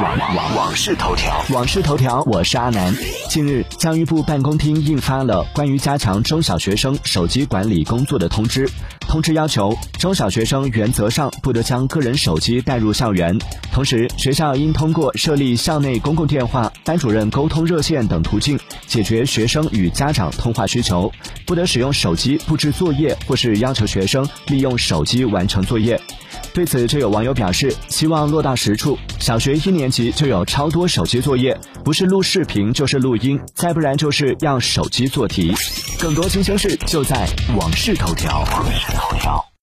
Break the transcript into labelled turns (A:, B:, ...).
A: 网网网事头条，
B: 网事头条，我是阿南。近日，教育部办公厅印发了关于加强中小学生手机管理工作的通知。通知要求，中小学生原则上不得将个人手机带入校园。同时，学校应通过设立校内公共电话、班主任沟通热线等途径，解决学生与家长通话需求。不得使用手机布置作业，或是要求学生利用手机完成作业。对此，就有网友表示，希望落到实处。小学一年级就有超多手机作业，不是录视频就是录音，再不然就是要手机做题。更多新鲜事就在网视头条。